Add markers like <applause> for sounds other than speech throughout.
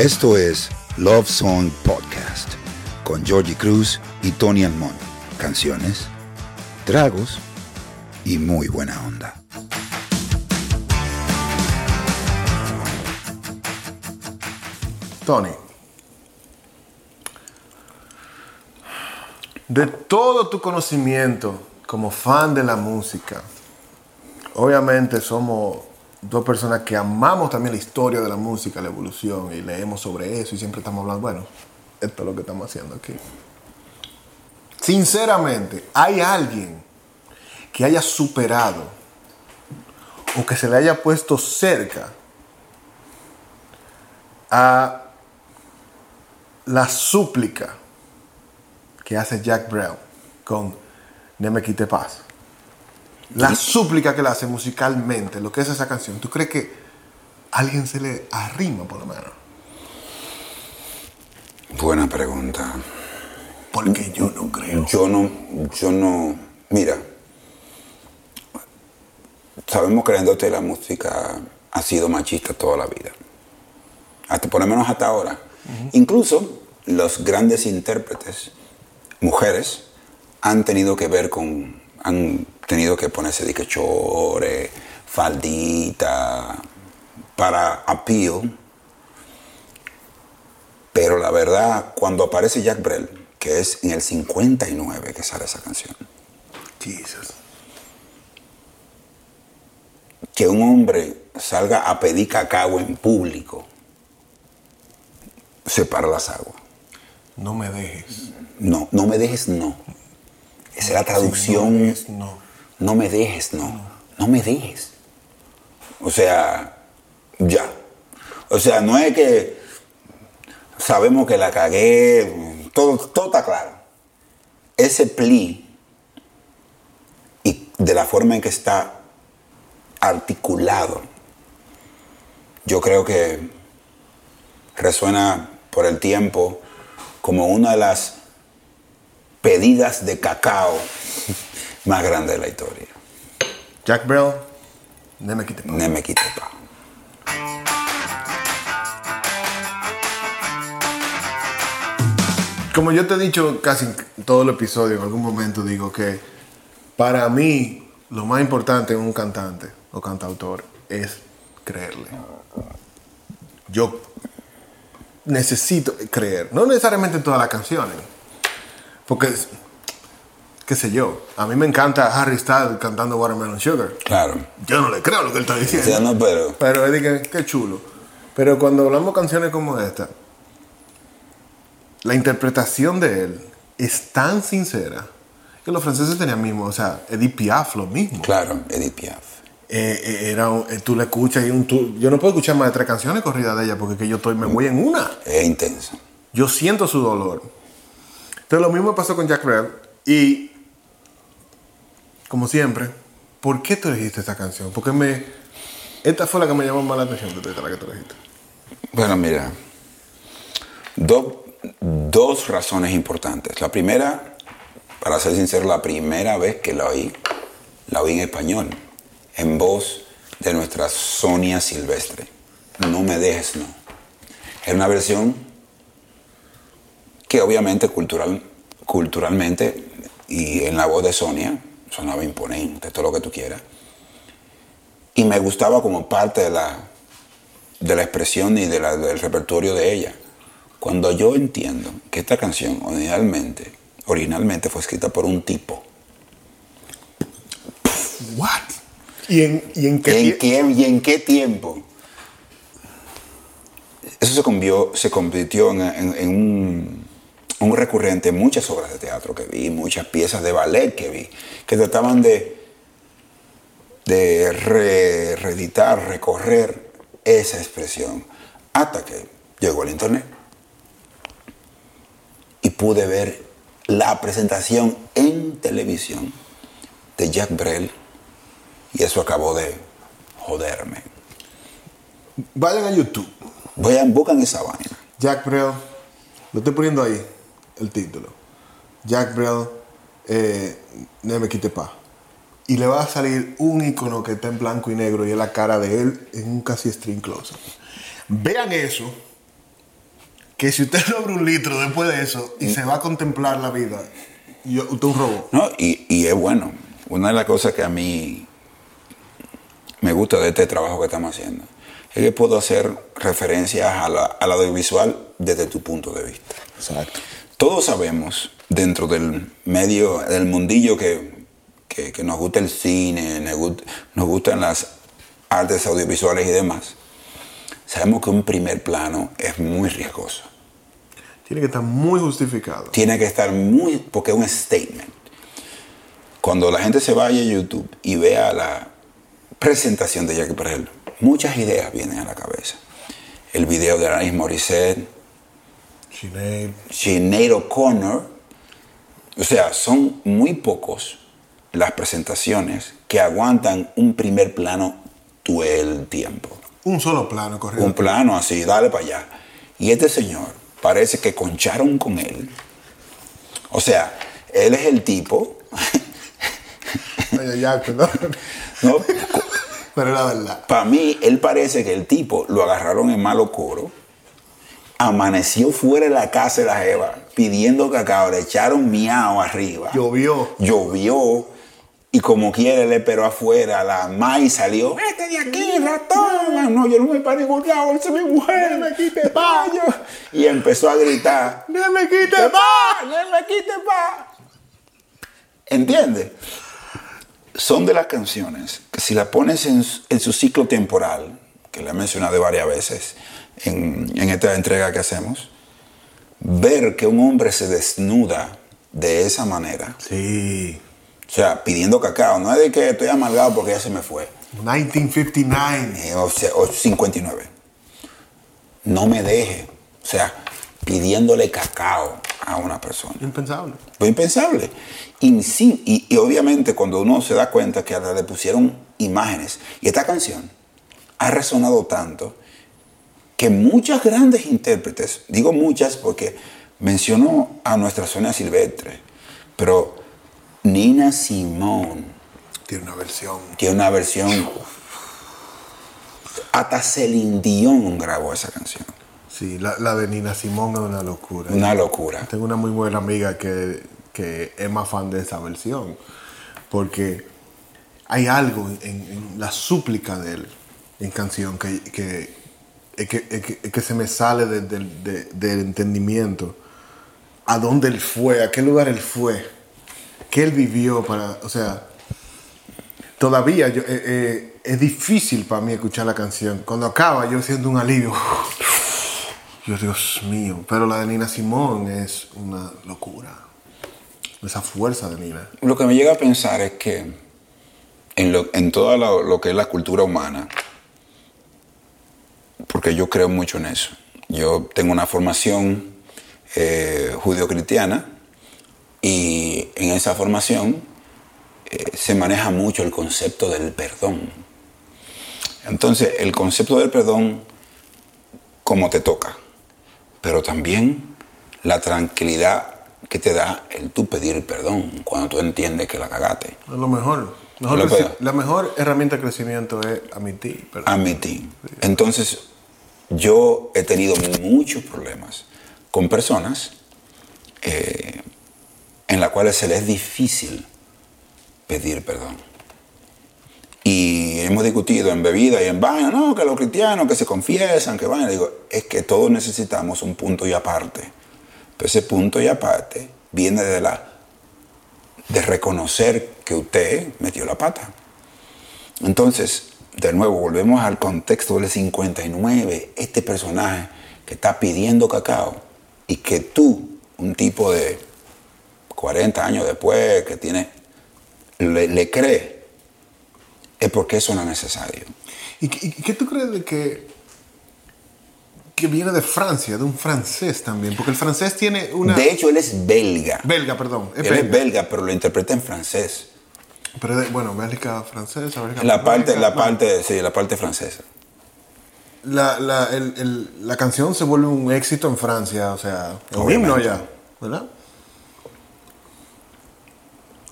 Esto es Love Song Podcast con Georgie Cruz y Tony Almond. Canciones, tragos y muy buena onda. Tony, de todo tu conocimiento como fan de la música, obviamente somos dos personas que amamos también la historia de la música, la evolución, y leemos sobre eso y siempre estamos hablando, bueno, esto es lo que estamos haciendo aquí. Sinceramente, ¿hay alguien que haya superado o que se le haya puesto cerca a la súplica que hace Jack Brown con Ne me quite paz? La súplica que le hace musicalmente, lo que es esa canción, ¿tú crees que alguien se le arrima por lo menos? Buena pregunta. Porque yo no creo. Yo no, yo no, mira, sabemos que la industria de la música ha sido machista toda la vida. Hasta, por lo menos hasta ahora. Incluso los grandes intérpretes, mujeres, han tenido que ver con, han tenido que ponerse de faldita, para appeal. Pero la verdad, cuando aparece Jack Brel, que es en el 59 que sale esa canción, Jesus. que un hombre salga a pedir cacao en público, separa las aguas. No me dejes. No, no me dejes, no. Esa es la traducción. No me dejes, no. No me dejes, no. No me dejes. O sea, ya. O sea, no es que sabemos que la cagué, todo, todo está claro. Ese pli y de la forma en que está articulado, yo creo que resuena por el tiempo como una de las pedidas de cacao más grandes de la historia. Jack Brel, no me quite. Ne me quite pa. Como yo te he dicho casi todo el episodio, en algún momento digo que para mí lo más importante en un cantante o cantautor es creerle. Yo necesito creer, no necesariamente en todas las canciones, porque, qué sé yo, a mí me encanta Harry Styles cantando Watermelon Sugar. Claro. Yo no le creo lo que él está diciendo. no, pero Pero es que, qué chulo. Pero cuando hablamos canciones como esta, la interpretación de él es tan sincera que los franceses tenían mismo, o sea, Edith Piaf lo mismo. claro, Edith Piaf. Eh, eh, era, un- eh, tú le escuchas y un, tú- yo no puedo escuchar más de tres canciones corridas de ella porque que yo estoy, me voy en una. Es intenso. Yo siento su dolor. Entonces lo mismo pasó con Jack Brel y como siempre, ¿por qué tú elegiste esta canción? Porque me esta fue la que me llamó más la atención de las que tú. Bueno, mira, do- dos razones importantes. La primera, para ser sincero, la primera vez que la oí, la oí en español, en voz de nuestra Sonia Silvestre. No me dejes, no. Era una versión que obviamente cultural, culturalmente y en la voz de Sonia sonaba imponente, todo lo que tú quieras. Y me gustaba como parte de la, de la expresión y de la- del repertorio de ella. Cuando yo entiendo que esta canción originalmente, originalmente fue escrita por un tipo, What? ¿Y en, y en qué ¿en qué, ¿y en qué tiempo? Eso se convirtió, se convirtió en, en- en un, un recurrente en muchas obras de teatro que vi, muchas piezas de ballet que vi, que trataban de, de re- reeditar, recorrer esa expresión, hasta que llegó el internet y pude ver la presentación en televisión de Jack Brel y eso acabó de joderme. Vayan a YouTube. Vayan, buscan esa vaina. Jack Brel, lo estoy poniendo ahí, el título. Jack Brel, eh, Ne me quite pa. Y le va a salir un icono que está en blanco y negro y es la cara de él en un casi string close. Vean eso que si usted <laughs> logra un litro después de eso y se va a contemplar la vida, yo, usted es un robot. No, y, y es bueno. Una de las cosas que a mí me gusta de este trabajo que estamos haciendo es que puedo hacer referencias a la- al audiovisual desde tu punto de vista. Exacto. Todos sabemos, dentro del medio, del mundillo que, que- que nos gusta el cine, nos, gust- nos gustan las artes audiovisuales y demás, sabemos que un primer plano es muy riesgoso. Tiene que estar muy justificado. Tiene que estar muy, porque es un statement. Cuando la gente se vaya a YouTube y vea la presentación de Jackie Perrell, muchas ideas vienen a la cabeza. El video de Alanis Morissette, Sinead. O'Connor. O sea, son muy pocos las presentaciones que aguantan un primer plano todo el tiempo. Un solo plano, correcto. Un plano así, dale para allá. Y este señor parece que concharon con él. O sea, él es el tipo, Ay, ay, perdón. <laughs> ¿no? Pero la verdad. Para mí, él parece que el tipo lo agarraron en malo coro, amaneció fuera de la casa de la jeva pidiendo cacao, le echaron miau arriba. Llovió. llovió y como quiere le esperó afuera, la Mai salió, vete de aquí, ratón, no, yo no me para ningún lado, esa es mi mujer, me quite payo. Y empezó a gritar, ¡No me quite ¡Te va! ¡No me quite pa! ¿Entiendes? Son de las canciones que si la pones en, su- en su ciclo temporal, que la he mencionado varias veces en, en esta entrega que hacemos, ver que un hombre se desnuda de esa manera, Sí. o sea, pidiendo cacao, no es de que estoy amargado porque ya se me fue, 1959. eh, o, sea, o 59. No me deje, o sea, pidiéndole cacao a una persona. Impensable. Lo impensable. Y, sí, y, y obviamente cuando uno se da cuenta que le pusieron imágenes, y esta canción ha resonado tanto que muchas grandes intérpretes, digo muchas porque mencionó a nuestra zona silvestre, pero Nina Simone Tiene una versión. tiene una versión, hasta Celine Dion grabó esa canción. Sí, la, la de Nina Simón es una locura. Una locura. Tengo una muy buena amiga que, que es más fan de esa versión. Porque hay algo en, en la súplica de él en canción que, que, es que, es que- es que se me sale de- del- de- del entendimiento. A dónde él fue, a qué lugar él fue, qué él vivió para. O sea, todavía yo, eh, eh, es difícil para mí escuchar la canción. Cuando acaba, yo siento un alivio. <sighs> Dios mío. Pero la de Nina Simón es una locura. Esa fuerza de Nina. Lo que me llega a pensar es que en, lo, en todo lo, lo que es la cultura humana, porque yo creo mucho en eso. Yo tengo una formación eh, judío-cristiana y en esa formación eh, se maneja mucho el concepto del perdón. Entonces, el concepto del perdón, como te toca, pero también la tranquilidad que te da el tú pedir perdón cuando tú entiendes que la cagaste. Es lo mejor. Mejor la mejor herramienta de crecimiento es admitir. perdón. Admití. Entonces, yo he tenido muchos problemas con personas eh, en las cuales se les es difícil pedir perdón. Y hemos discutido en bebida y en vaina, no, que los cristianos que se confiesan, que van. Digo, es que todos necesitamos un punto y aparte. Pero ese punto y aparte viene de la de reconocer que usted metió la pata. Entonces, de nuevo, volvemos al contexto del 59, este personaje que está pidiendo cacao y que tú, un tipo de 40 años después, que tiene, le, le cree, es porque eso no es necesario. ¿Y, qué- y qué tú crees de que, que viene de Francia, de un francés también? Porque el francés tiene una... De hecho, él es belga. belga, perdón. Es Él es belga. belga, pero lo interpreta en francés. Pero de- bueno, Bélgica francesa, Bélgica La parte, la bueno. parte, sí, la parte francesa. La, la, el- el- la canción se vuelve un éxito en Francia, o sea, un himno ya, ¿verdad?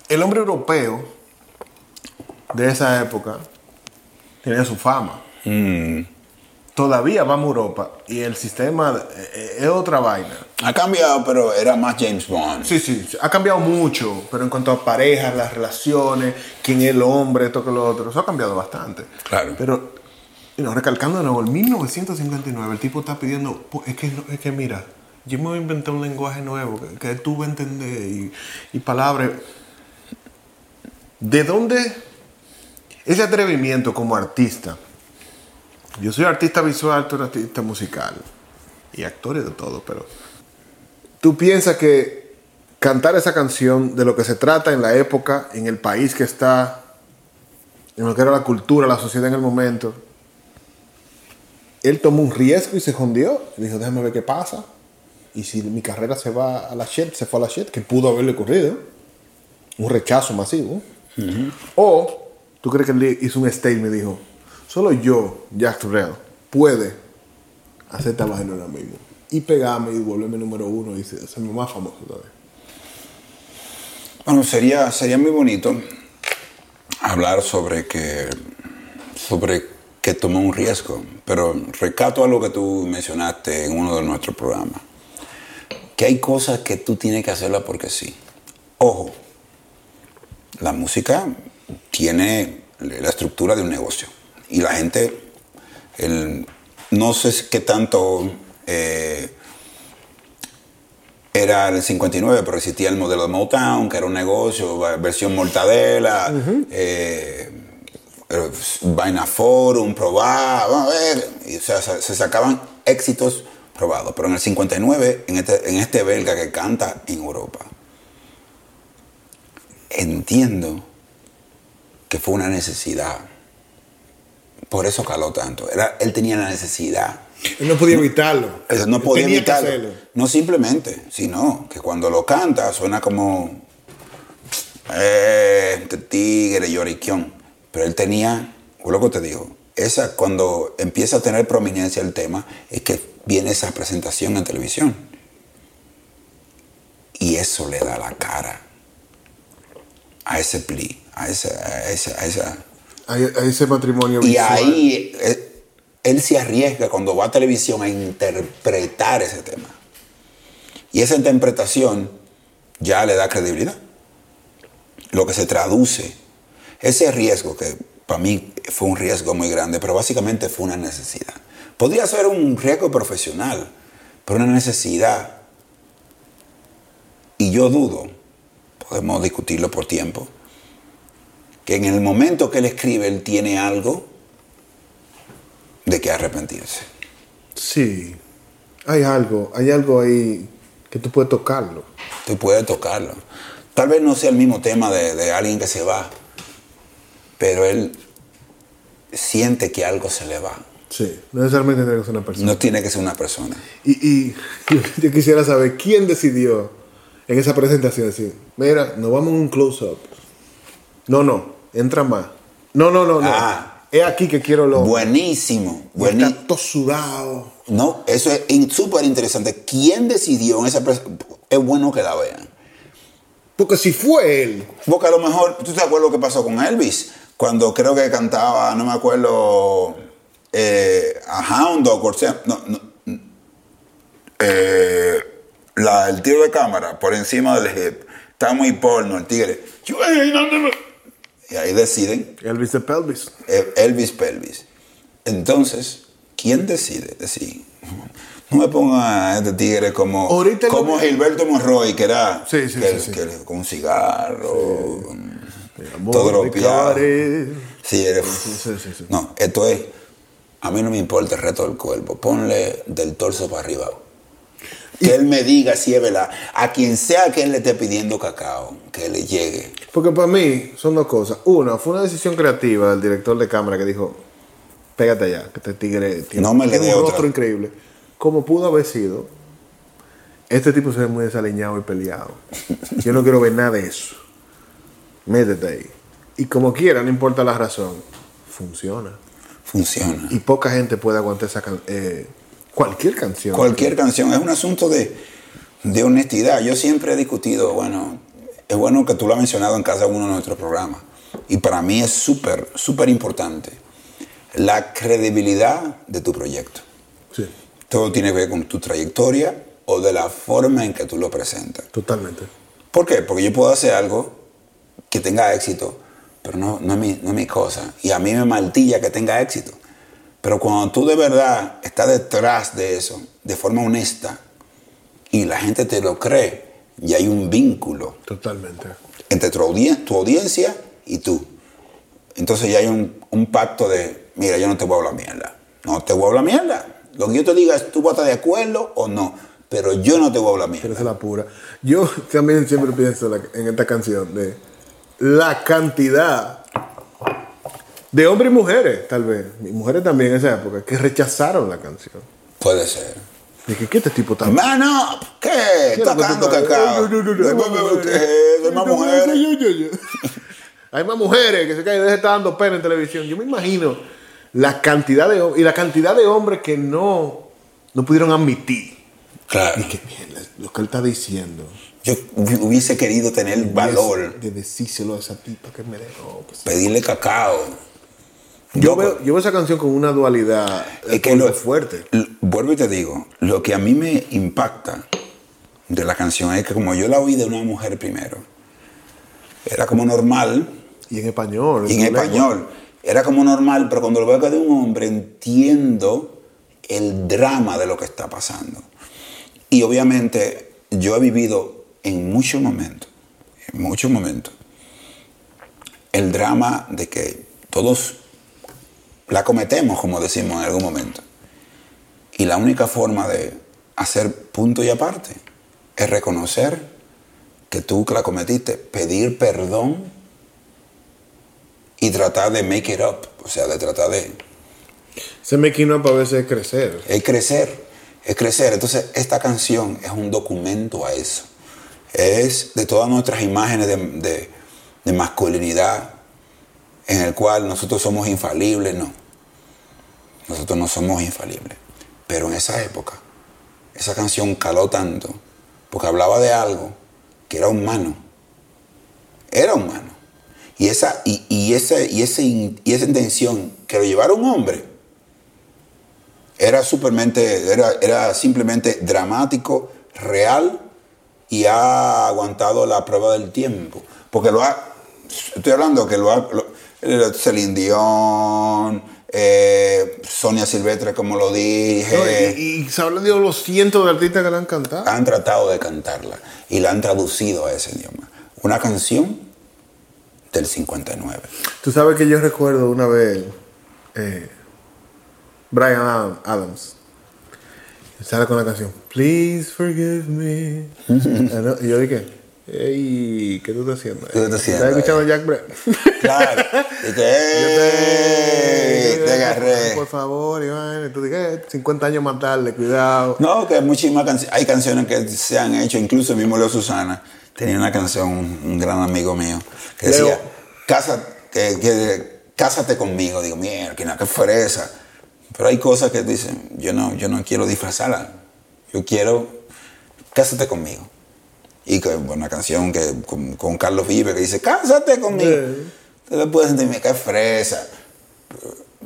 El hombre europeo de esa época tenía su fama. Mm, todavía vamos a Europa y el sistema eh, eh, es otra vaina. Ha cambiado, pero era más James Bond. Sí, sí, ha cambiado mucho, pero en cuanto a parejas, las relaciones, quién es el hombre, esto que lo otro, eso ha cambiado bastante. Claro. Pero, y no, recalcando de nuevo, en 1959 el tipo está pidiendo, "Po- es que, es que mira, yo me voy a inventar un lenguaje nuevo que, que tú vas a entender y, y palabras. ¿De dónde ese atrevimiento como artista? Yo soy artista visual, tú eres artista musical y actores de todo, pero tú piensas que cantar esa canción de lo que se trata en la época, en el país que está, en lo que era la cultura, la sociedad en el momento, él tomó un riesgo y se jondió. Dijo, déjame ver qué pasa. Y si mi carrera se va a la shit, se fue a la shit, que pudo haberle ocurrido. Un rechazo masivo. O, ¿tú crees que él hizo un statement y dijo, solo yo, Jack Turrell, puede hacer esta vaina ahora mismo? Y pegarme y volverme número uno y ser más famoso todavía. Bueno, sería, sería muy bonito hablar sobre que, sobre que tomó un riesgo, pero recato algo que tú mencionaste en uno de nuestros programas, que hay cosas que tú tienes que hacerlas porque sí. Ojo, la música tiene la estructura de un negocio y la gente, el- no sé qué tanto... eh, era el 59, pero existía el modelo de Motown, que era un negocio, versión mortadela, eh, eh, vaina forum, probar, vamos a ver. Y, o sea, se, se sacaban éxitos probados. Pero en el 59, en este, en este belga que canta en Europa, entiendo que fue una necesidad. Por eso caló tanto. Era, él tenía la necesidad. Él no podía evitarlo. No podía evitarlo. No simplemente, sino que cuando lo canta suena como eh, este tigre, lloriquión. Pero él tenía, o lo que te digo, esa, cuando empieza a tener prominencia el tema, es que viene esa presentación en televisión. Y eso le da la cara a ese pli, a esa, a esa, a esa A, a ese matrimonio y visual. ahí eh, él se arriesga cuando va a televisión a interpretar ese tema. Y esa interpretación ya le da credibilidad. Lo que se traduce, ese riesgo que para mí fue un riesgo muy grande, pero básicamente fue una necesidad. Podría ser un riesgo profesional, pero una necesidad. Y yo dudo, podemos discutirlo por tiempo, que en el momento que él escribe él tiene algo de que arrepentirse. Sí. Hay algo, hay algo ahí que tú puedes tocarlo. Tú puedes tocarlo. Tal vez no sea el mismo tema de, de alguien que se va, pero él siente que algo se le va. Sí. No necesariamente tiene que ser una persona. No tiene que ser una persona. Y, y <laughs> yo, yo quisiera saber quién decidió en esa presentación decir, mira, nos vamos en un close-up. No, no, entra más. No, no, no, no. Ah. Es aquí que quiero lo. Buenísimo. Y buení- Está todo sudado. No, eso es súper interesante. ¿Quién decidió en esa pres- Es bueno que la vean. Porque si fue él, Porque a lo mejor, ¿tú te acuerdas lo que pasó con Elvis? Cuando creo que cantaba, no me acuerdo, eh, a Hound Dog, o sea, no, no, eh, la- el tiro de cámara por encima del hip. Está muy porno el tigre. Y ahí deciden Elvis de Pelvis. eh, Elvis Pelvis. Entonces, ¿quién decide? Decir, <laughs> no me pongan a este tigre como, Ahorita lo como Gilberto Monroy, que era Sí, sí, que- sí, que- con un cigarro, todo sí, sí. No, esto es, a mí no me importa el resto del cuerpo, ponle del torso para arriba. Que él me diga si es verdad. A quien sea que él le esté pidiendo cacao, que le llegue. Porque para mí son dos cosas. Una, fue una decisión creativa del director de cámara que dijo, pégate allá, que este tigre tiene, No me le tiene dé un otra. rostro increíble. Como pudo haber sido, este tipo se ve muy desaliñado y peleado. <laughs> Yo no quiero ver nada de eso. Métete ahí. Y como quiera, no importa la razón, funciona. Funciona. Y poca gente puede aguantar esa eh, cualquier canción. Cualquier canción es un asunto de, de honestidad. Yo siempre he discutido, bueno, es bueno que tú lo has mencionado en cada uno de nuestros programas. Y para mí es súper, súper importante. la credibilidad de tu proyecto. Sí, Todo tiene que ver con tu trayectoria o de la forma en que tú lo presentas. totalmente. ¿Por qué? Porque yo puedo hacer algo que tenga éxito, pero no, no, es mi, no es mi cosa. Y a mí me martilla que tenga éxito. Pero cuando tú de verdad estás detrás de eso, de forma honesta, y la gente te lo cree, y hay un vínculo Totalmente. entre tu, audien- tu audiencia y tú. Entonces ya hay un, un pacto de, mira, yo no te voy a hablar mierda. No te voy a hablar mierda. Lo que yo te diga es, tú vas a estar de acuerdo o no. Pero yo no te voy a hablar Pero mierda. esa es la pura. Yo también siempre pienso en esta canción de la cantidad de hombres y mujeres, tal vez, y mujeres también en esa época, que rechazaron la canción. Puede ser. De que, ¿qué este tipo está Hermano, ¿qué? ¿Qué es lo ¿Estás que tú cagando estás- cacao? No, no, no. ¿Qué es? Hay más mujeres. Hay más mujeres que se caen de está dando pena en televisión. Yo me imagino la cantidad de y la cantidad de hombres que no, no pudieron admitir Claro. que mierda, lo que él está diciendo. Yo hubiese querido tener valor, de decírselo a esa tipa que me dejó. pedirle cacao. Yo veo, yo veo esa canción con una dualidad es que lo, fuerte. l- Vuelvo y te digo, lo que a mí me impacta de la canción es que como yo la oí de una mujer primero, era como normal, Y en español. y en lengua. español, era como normal, pero cuando lo veo que de un hombre entiendo el drama de lo que está pasando. Y obviamente yo he vivido en muchos momentos, en muchos momentos, el drama de que todos la cometemos, como decimos en algún momento. Y la única forma de hacer punto y aparte es reconocer que tú la cometiste, pedir perdón y tratar de make it up, o sea, de tratar de Se me quino para veces crecer. es crecer, es crecer. Entonces, esta canción es un documento a eso. Es de todas nuestras imágenes de, de- de masculinidad, en el cual nosotros somos infalibles, no. Nosotros no somos infalibles. Pero en esa época, esa canción caló tanto, porque hablaba de algo que era humano. Era humano. Y esa, y, y y, in- y esa intención que lo llevara un hombre, era supermente, era, era simplemente dramático, real y ha aguantado la prueba del tiempo. Porque lo ha, estoy hablando que lo ha, lo- Dion, eh, Sonia Silvestre, como lo dije, No, y, y se hablan de los cientos de artistas que la han cantado. han tratado de cantarla y la han traducido a ese idioma. Una canción del 59. Tú sabes que yo recuerdo una vez eh, Brian Adam- Adams. Sale con la canción Please forgive me. <laughs> Ah, y yo dije, hey, ¿qué tú estás haciendo? ¿Qué tú estás haciendo ¿Estás escuchando Jack Brett? <laughs> Claro. Y que, ¡eh! te agarré. Por favor, Iván. Y tú dije, 50 años más tarde, cuidado. No, que hay muchísimas canciones, hay canciones que se han hecho, incluso el mismo Leo Susana tenía una canción, un, gran amigo mío, que Leo. decía, Casa, que, que- cásate conmigo. Digo, mierda, qué fresa. Pero hay cosas que dicen, yo no, yo no quiero disfrazarla, yo quiero, cásate conmigo. Y que una canción que, con, con Carlos Vive que dice, cásate conmigo. Sí. Entonces puedes sentirme que fresa.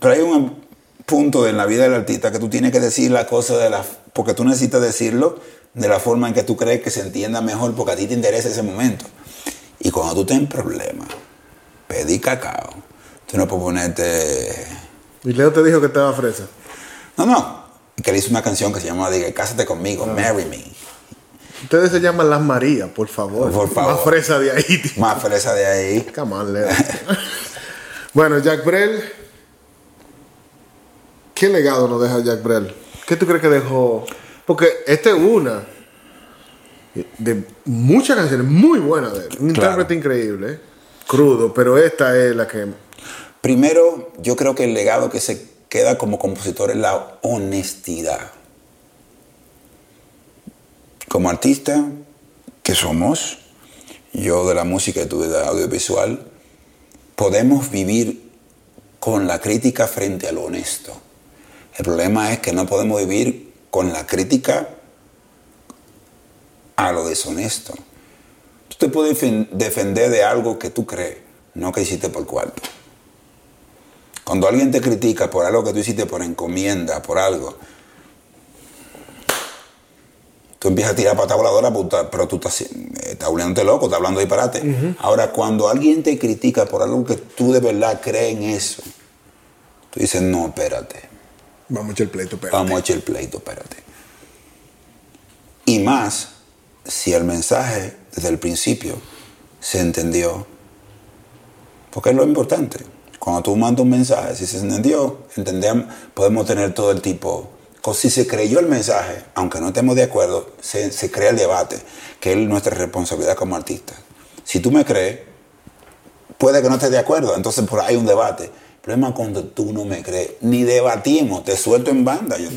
Pero hay un punto en la vida del artista que tú tienes que decir la cosa de la... Porque tú necesitas decirlo de la forma en que tú crees que se entienda mejor porque a ti te interesa ese momento. Y cuando tú en problemas, pedí cacao. Tú no puedes ponerte... Y Leo te dijo que estaba fresa. No, no. Que le hizo una canción que se llama diga, Cásate conmigo, Marry Me. Ustedes se llaman Las Marías, por favor. Por favor. Más fresa de ahí. tío. Más fresa de ahí. Come on, Leo. bueno, Jack Brel. ¿Qué legado nos deja Jack Brel? ¿Qué tú crees que dejó? Porque esta es una de muchas canciones muy buenas de él. Un Claro. intérprete increíble, ¿eh? crudo, pero esta es la que. Primero, yo creo que el legado que se queda como compositor es la honestidad. Como artista que somos, yo de la música y tú de audiovisual, podemos vivir con la crítica frente a lo honesto. El problema es que no podemos vivir con la crítica a lo deshonesto. Tú te puedes defen- defender de algo que tú crees, no que hiciste por cuarto. Cuando alguien te critica por algo que tú hiciste por encomienda, por algo, tú empiezas a tirar pata voladora, pero tú estás, eh, volviéndote loco, estás hablando disparate. Ahora, cuando alguien te critica por algo que tú de verdad crees en eso, tú dices, no, espérate. Vamos a echar el pleito, espérate. Vamos a echar el pleito, espérate. Y más, si el mensaje desde el principio se entendió, porque es lo importante. Cuando tú mandas un mensaje, si se entendió, entendemos, podemos tener todo el tipo. Si se creyó el mensaje, aunque no estemos de acuerdo, se, crea el debate, que es nuestra responsabilidad como artistas. Si tú me crees, puede que no estés de acuerdo, entonces por ahí hay un debate. El problema es cuando tú no me crees, ni debatimos, te suelto en banda, yo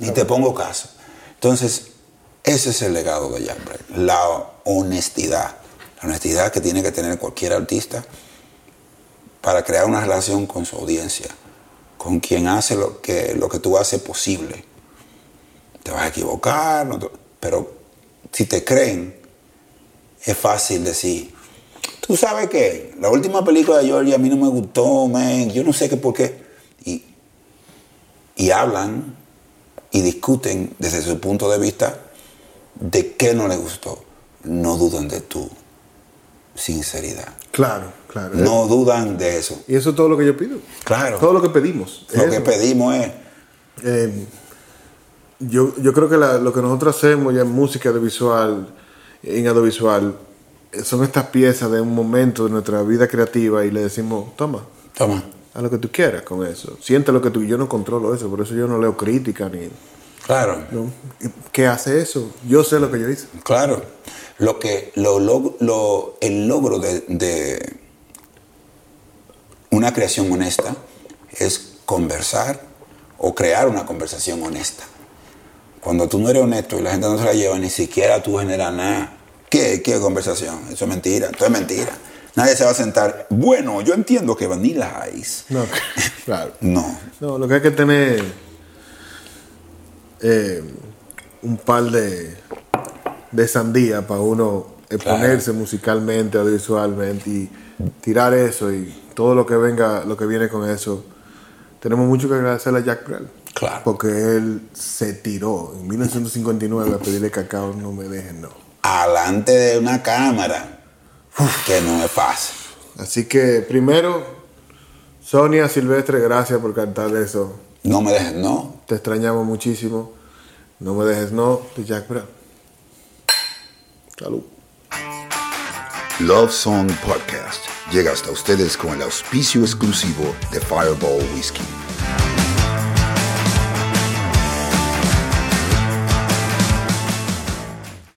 y te pongo caso. Entonces, ese es el legado de Jack la honestidad. La honestidad que tiene que tener cualquier artista para crear una relación con su audiencia, con quien hace lo que, lo que tú haces posible. Te vas a equivocar, pero si te creen, es fácil decir, tú sabes que la última película de George a mí no me gustó, man, yo no sé qué por qué. Y, y hablan y discuten desde su punto de vista de qué no le gustó. No dudan de tu sinceridad. Claro, claro. No dudan de eso. Y eso es todo lo que yo pido. Claro. Todo lo que pedimos. Lo que pedimos es... Eh, yo, yo creo que lo que nosotros hacemos ya en música audiovisual, en audiovisual, son estas piezas de un momento de nuestra vida creativa y le decimos, toma. Toma. A lo que tú quieras con eso. Siente lo que tú... Yo no controlo eso, por eso yo no leo crítica ni... Claro. ¿Qué hace eso? Yo sé lo que yo hice. Claro. Lo que, lo, lo, el logro de, de, una creación honesta es conversar o crear una conversación honesta. Cuando tú no eres honesto y la gente no se la lleva, ni siquiera tú generas nada. ¿Qué, qué conversación? Eso es mentira. Eso es mentira. Nadie se va a sentar. Bueno, yo entiendo que Vanilla Ice. No, <laughs> claro. no. No, lo que hay que tener eh, un par de, de sandía para uno exponerse musicalmente, audiovisualmente y tirar eso y todo lo que venga, lo que viene con eso. Tenemos mucho que agradecerle a Jack Brel. Claro. Porque él se tiró en 1959 a pedirle cacao, no me dejen, no. Alante de una cámara. que no es fácil. Así que primero, Sonia Silvestre, gracias por cantar eso. No me dejes no. Te extrañamos muchísimo. No me dejes no de Jack Brown. Salud. Love Song Podcast llega hasta ustedes con el auspicio exclusivo de Fireball Whiskey.